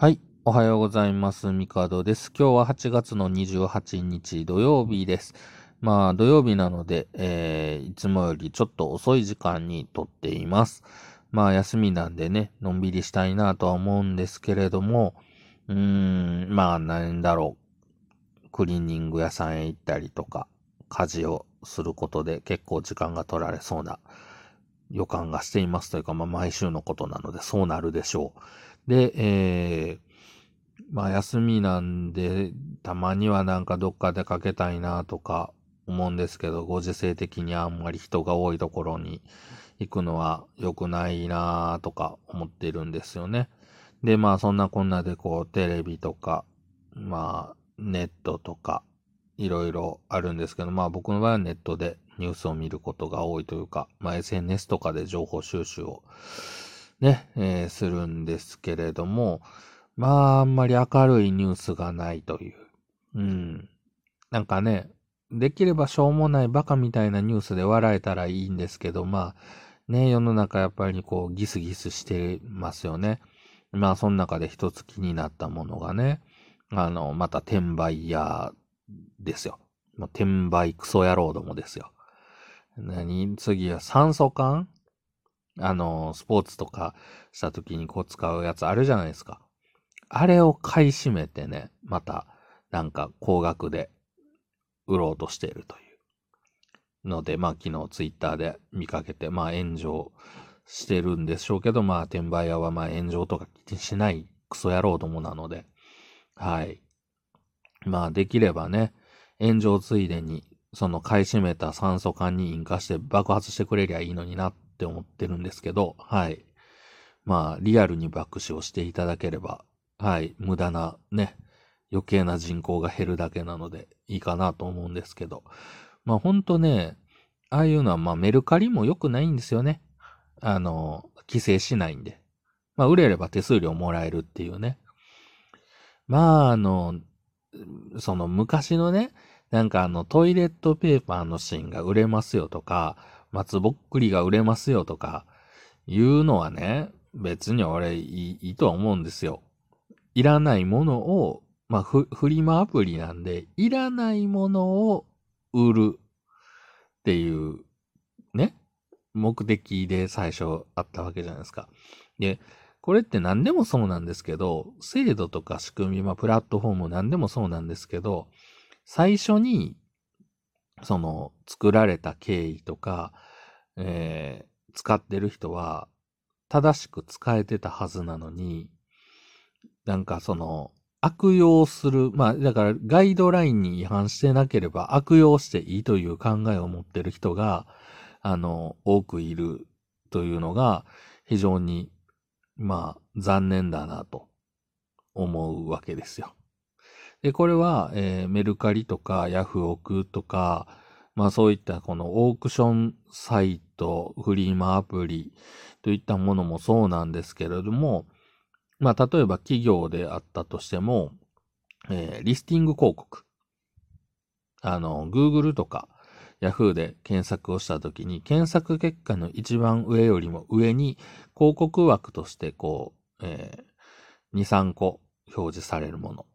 はい。おはようございます。ミカドです。今日は8月の28日土曜日です。まあ土曜日なので、えー、いつもよりちょっと遅い時間に撮っています。まあ休みなんでね、のんびりしたいなとは思うんですけれども、うーん、まあなんだろう。クリーニング屋さんへ行ったりとか、家事をすることで結構時間が取られそうな予感がしていますというか、まあ毎週のことなのでそうなるでしょう。で、えー、まあ休みなんで、たまにはなんかどっか出かけたいなとか思うんですけど、ご時世的にあんまり人が多いところに行くのは良くないなとか思ってるんですよね。で、まあそんなこんなでこうテレビとか、まあネットとか、いろいろあるんですけど、まあ僕の場合はネットでニュースを見ることが多いというか、まあ SNS とかで情報収集をね、えーするんですけれども、まああんまり明るいニュースがないという。うん。なんかね、できればしょうもないバカみたいなニュースで笑えたらいいんですけど、まあね、世の中やっぱりこうギスギスしてますよね。まあその中で一つ気になったものがね、あの、また転売屋ですよ。転売クソ野郎どもですよ。何？次は酸素缶あの、スポーツとかした時にこう使うやつあるじゃないですか。あれを買い占めてね、また、なんか高額で売ろうとしているというので、まあ昨日ツイッターで見かけて、まあ炎上してるんでしょうけど、まあ転売屋はまあ炎上とか気にしないクソ野郎どもなので、はい。まあできればね、炎上ついでに、その買い占めた酸素管に引火して爆発してくれりゃいいのになっって思ってるんですけど、はい。まあ、リアルに爆死をしていただければ、はい、無駄なね、余計な人口が減るだけなのでいいかなと思うんですけど、まあほんとね、ああいうのはまあメルカリも良くないんですよね。あの、規制しないんで。まあ売れれば手数料もらえるっていうね。まああの、その昔のね、なんかあのトイレットペーパーの芯が売れますよとか、松ぼっくりが売れますよとか、いうのはね、別に俺いいとは思うんですよ。いらないものを、まあ、フフリマアプリなんで、いらないものを売るっていう、ね、目的で最初あったわけじゃないですか。で、これって何でもそうなんですけど、制度とか仕組み、まあ、プラットフォーム何でもそうなんですけど、最初に、その、作られた経緯とか、えー使ってる人は、正しく使えてたはずなのに、なんかその、悪用する、まあ、だからガイドラインに違反してなければ悪用していいという考えを持ってる人が、あの、多くいるというのが、非常に、まあ、残念だなと思うわけですよ。で、これは、えーメルカリとかヤフオクとか、まあそういったこのオークションサイト、フリーマアプリといったものもそうなんですけれども、まあ例えば企業であったとしても、えーリスティング広告。あの、Google とか Yahoo で検索をしたときに、検索結果の一番上よりも上に広告枠としてこう、えー2、3個表示されるもの。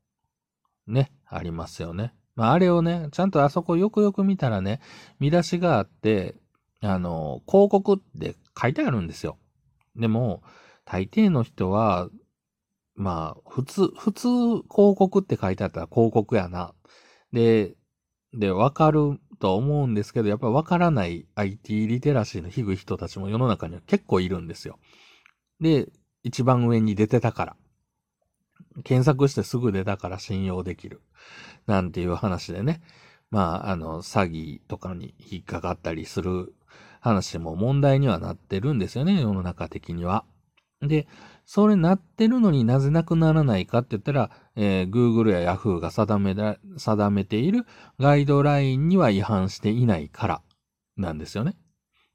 ね、ありますよね。まあ、あれをね、ちゃんとあそこよくよく見たらね、見出しがあって、あの、広告って書いてあるんですよ。でも、大抵の人は、まあ、普通、普通広告って書いてあったら広告やな。で、で、わかると思うんですけど、やっぱわからない IT リテラシーの低い人たちも世の中には結構いるんですよ。で、一番上に出てたから。検索してすぐ出たから信用できる。なんていう話でね。まあ、あの、詐欺とかに引っかかったりする話も問題にはなってるんですよね、世の中的には。で、それなってるのになぜなくならないかって言ったら、えー Google や Yahoo が定めだ、定めているガイドラインには違反していないからなんですよね。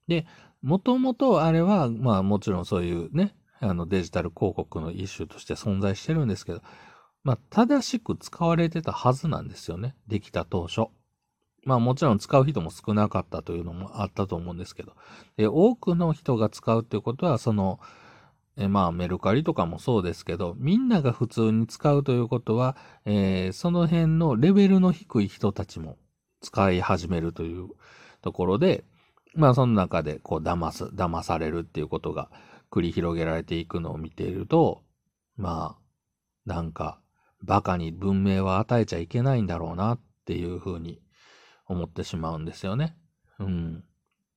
で、もともとあれは、まあもちろんそういうね、あのデジタル広告の一種として存在してるんですけど、まあ正しく使われてたはずなんですよね。できた当初。まあもちろん使う人も少なかったというのもあったと思うんですけど。で、多くの人が使うということは、その、えまあメルカリとかもそうですけど、みんなが普通に使うということは、えー、その辺のレベルの低い人たちも使い始めるというところで、まあその中でこう騙す、騙されるっていうことが繰り広げられていくのを見ていると、まあ、なんか、バカに文明は与えちゃいけないんだろうなっていうふうに思ってしまうんですよね。うん。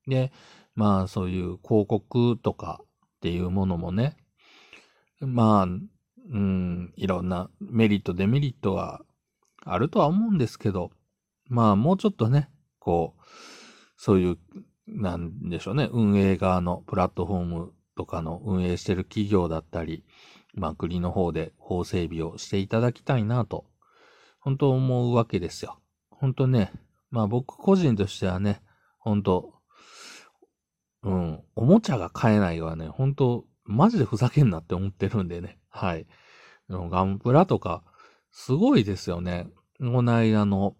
で、まあそういう広告とかっていうものもね、まあ、うん、いろんなメリット、デメリットはあるとは思うんですけど、まあもうちょっとね、こう、そういう、なんでしょうね、運営側のプラットフォームとかの運営してる企業だったり、まあ国の方で法整備をしていただきたいなと、本当思うわけですよ。本当ね、まあ僕個人としてはね、本当うん、おもちゃが買えないはね、本当マジでふざけんなって思ってるんでね。はい。ガンプラとか、すごいですよね。この間の、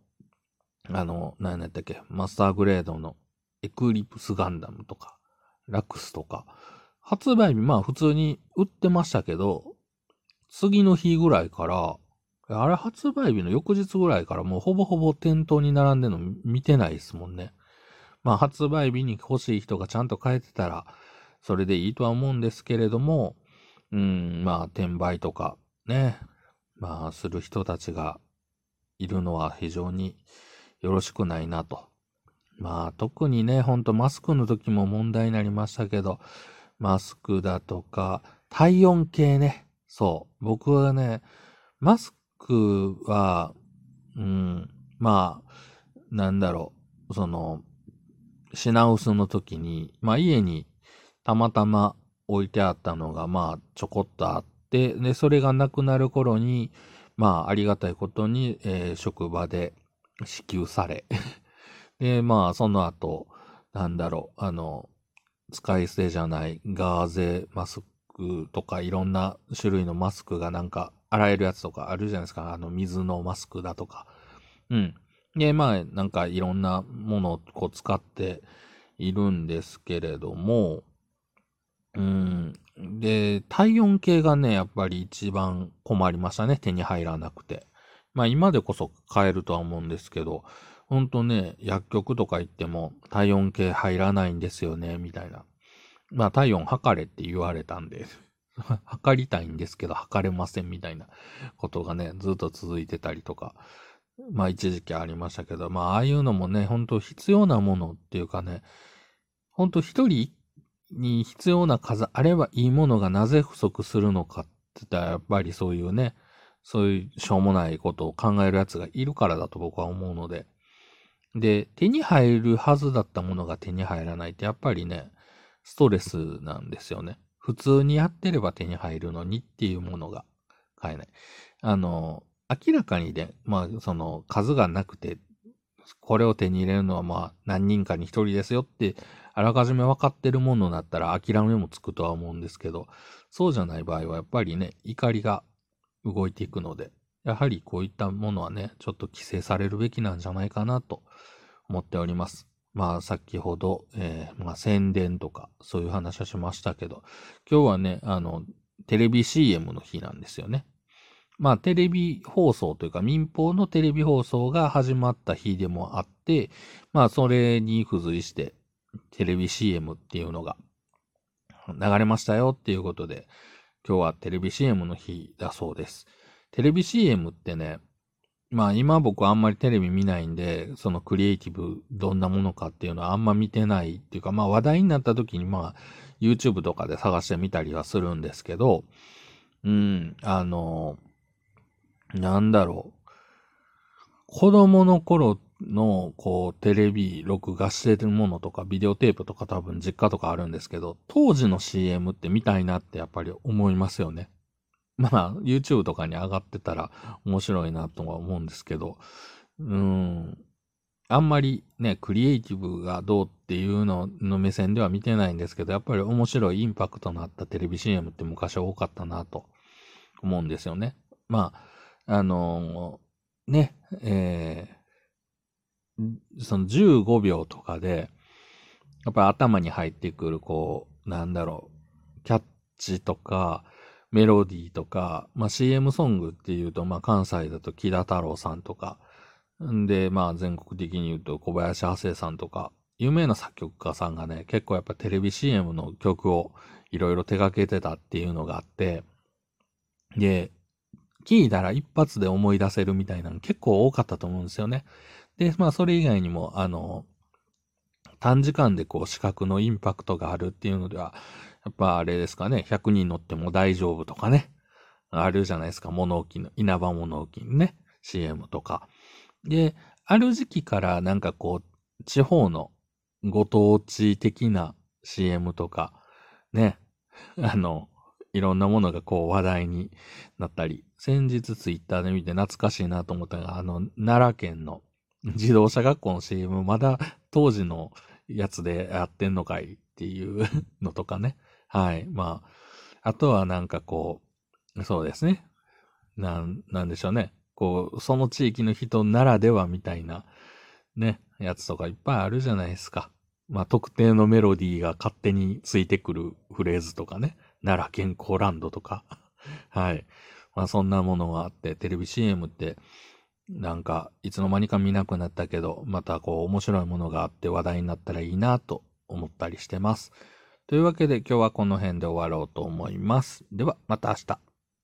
あの、何やったっけ、マスターグレードのエクリプスガンダムとか、ラクスとか、発売日、まあ普通に売ってましたけど、次の日ぐらいから、あれ発売日の翌日ぐらいからもうほぼほぼ店頭に並んでるの見てないですもんね。まあ発売日に欲しい人がちゃんと買えてたら、それでいいとは思うんですけれども、うん、まあ転売とかね、まあする人たちがいるのは非常によろしくないなと。まあ特にね、ほんとマスクの時も問題になりましたけど、マスクだとか、体温計ね。そう。僕はね、マスクは、うん、まあ、なんだろう、その、品薄の時に、まあ家にたまたま置いてあったのが、まあちょこっとあって、で、それがなくなる頃に、まあありがたいことに、えー、職場で支給され で、まあその後、なんだろう、あの、使い捨てじゃないガーゼマスクとかいろんな種類のマスクがなんか洗えるやつとかあるじゃないですか。あの水のマスクだとか。うん。で、まあなんかいろんなものをこう使っているんですけれども、うん。で、体温計がね、やっぱり一番困りましたね。手に入らなくて。まあ今でこそ買えるとは思うんですけど、ほんとね、薬局とか行っても体温計入らないんですよね、みたいな。まあ体温測れって言われたんで 測りたいんですけど測れませんみたいなことがね、ずっと続いてたりとか、まあ一時期ありましたけど、まあああいうのもね、ほんと必要なものっていうかね、ほんと一人に必要な数あればいいものがなぜ不足するのかって言ったらやっぱりそういうね、そういうしょうもないことを考える奴がいるからだと僕は思うので、で、手に入るはずだったものが手に入らないってやっぱりね、ストレスなんですよね。普通にやってれば手に入るのにっていうものが買えない。あの、明らかにね、まあ、その数がなくて、これを手に入れるのはまあ何人かに一人ですよって、あらかじめ分かってるものだったら諦めもつくとは思うんですけど、そうじゃない場合はやっぱりね、怒りが動いていくので、やはりこういったものはね、ちょっと規制されるべきなんじゃないかなと思っております。まあ先ほど、えー、まあ宣伝とかそういう話をしましたけど、今日はね、あの、テレビ CM の日なんですよね。まあテレビ放送というか民放のテレビ放送が始まった日でもあって、まあそれに付随してテレビ CM っていうのが流れましたよっていうことで、今日はテレビ CM の日だそうです。テレビ CM ってね、まあ今僕あんまりテレビ見ないんで、そのクリエイティブどんなものかっていうのはあんま見てないっていうか、まあ話題になった時にまあ YouTube とかで探してみたりはするんですけど、うん、あの、なんだろう。子供の頃の、こう、テレビ録画してるものとか、ビデオテープとか多分実家とかあるんですけど、当時の CM って見たいなってやっぱり思いますよね。まあ、YouTube とかに上がってたら面白いなとは思うんですけど、うん、あんまりね、クリエイティブがどうっていうのの目線では見てないんですけど、やっぱり面白いインパクトのあったテレビ CM って昔は多かったなと思うんですよね。まあ、あのー、ね、えー、その15秒とかで、やっぱり頭に入ってくる、こう、なんだろう、キャッチとか、メロディーとか、まあ CM ソングっていうと、まあ関西だと木田太郎さんとか、んで、まあ全国的に言うと小林亜生さんとか、有名な作曲家さんがね、結構やっぱテレビ CM の曲をいろいろ手掛けてたっていうのがあって、で、聞いたら一発で思い出せるみたいなの結構多かったと思うんですよね。で、まあそれ以外にも、あの、短時間でこう視覚のインパクトがあるっていうのでは、やっぱあれですかね、100人乗っても大丈夫とかね、あるじゃないですか、物置の、稲葉物置のね、CM とか。で、ある時期からなんかこう、地方のご当地的な CM とか、ね、あの、いろんなものがこう話題になったり、先日ツイッターで見て懐かしいなと思ったのが、あの、奈良県の自動車学校の CM、まだ当時のやつでやってんのかいっていうのとかね。はい。まあ、あとはなんかこう、そうですね。なん、なんでしょうね。こう、その地域の人ならではみたいな、ね、やつとかいっぱいあるじゃないですか。まあ、特定のメロディーが勝手についてくるフレーズとかね。奈良健康ランドとか。はい。まあそんなものがあって、テレビ CM って、なんか、いつの間にか見なくなったけど、またこう、面白いものがあって話題になったらいいなと思ったりしてます。というわけで今日はこの辺で終わろうと思います。では、また明日。